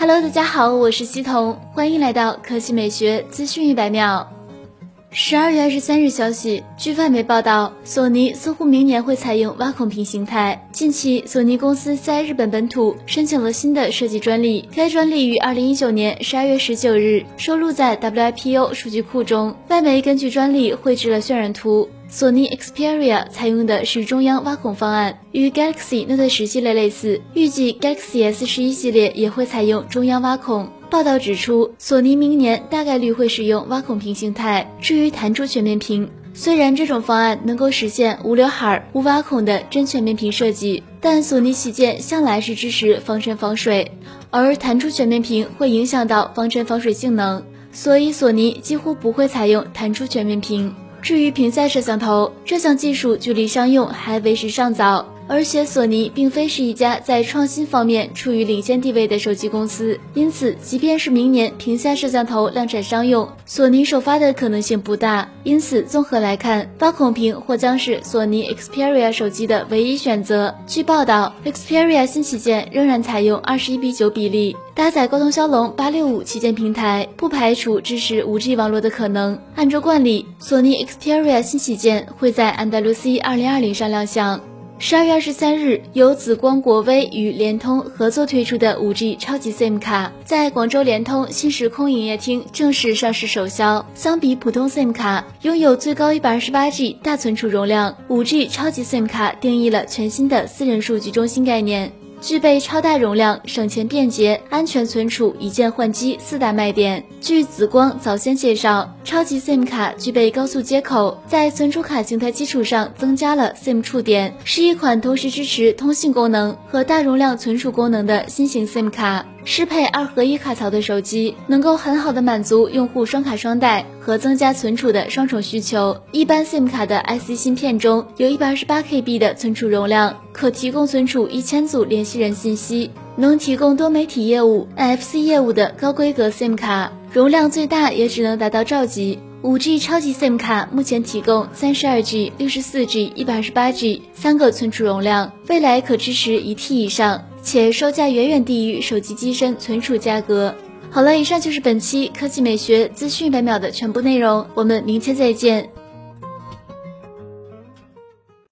Hello，大家好，我是西彤，欢迎来到科技美学资讯一百秒。十二月二十三日消息，据外媒报道，索尼似乎明年会采用挖孔屏形态。近期，索尼公司在日本本土申请了新的设计专利，该专利于二零一九年十二月十九日收录在 WIPO 数据库中。外媒根据专利绘制了渲染图。索尼 Xperia 采用的是中央挖孔方案，与 Galaxy Note 十系列类似。预计 Galaxy S 十一系列也会采用中央挖孔。报道指出，索尼明年大概率会使用挖孔屏形态。至于弹出全面屏，虽然这种方案能够实现无刘海、无挖孔的真全面屏设计，但索尼旗舰向来是支持防尘防水，而弹出全面屏会影响到防尘防水性能，所以索尼几乎不会采用弹出全面屏。至于屏下摄像头，这项技术距离商用还为时尚早。而且索尼并非是一家在创新方面处于领先地位的手机公司，因此即便是明年屏下摄像头量产商用，索尼首发的可能性不大。因此，综合来看，挖孔屏或将是索尼 Xperia 手机的唯一选择。据报道，Xperia 新旗舰仍然采用二十一比九比例，搭载高通骁龙八六五旗舰平台，不排除支持五 G 网络的可能。按照惯例，索尼 Xperia 新旗舰会在安达卢西二零二零上亮相。十二月二十三日，由紫光国威与联通合作推出的五 G 超级 SIM 卡，在广州联通新时空营业厅正式上市首销。相比普通 SIM 卡，拥有最高一百二十八 G 大存储容量，五 G 超级 SIM 卡定义了全新的私人数据中心概念。具备超大容量、省钱便捷、安全存储、一键换机四大卖点。据紫光早先介绍，超级 SIM 卡具备高速接口，在存储卡形态基础上增加了 SIM 触点，是一款同时支持通信功能和大容量存储功能的新型 SIM 卡。适配二合一卡槽的手机，能够很好的满足用户双卡双待和增加存储的双重需求。一般 SIM 卡的 IC 芯片中有一百二十八 KB 的存储容量，可提供存储一千组联系人信息，能提供多媒体业务、NFC 业务的高规格 SIM 卡，容量最大也只能达到兆级。五 G 超级 SIM 卡目前提供三十二 G、六十四 G、一百二十八 G 三个存储容量，未来可支持一 T 以上。且售价远远低于手机机身存储价格。好了，以上就是本期科技美学资讯百秒的全部内容，我们明天再见。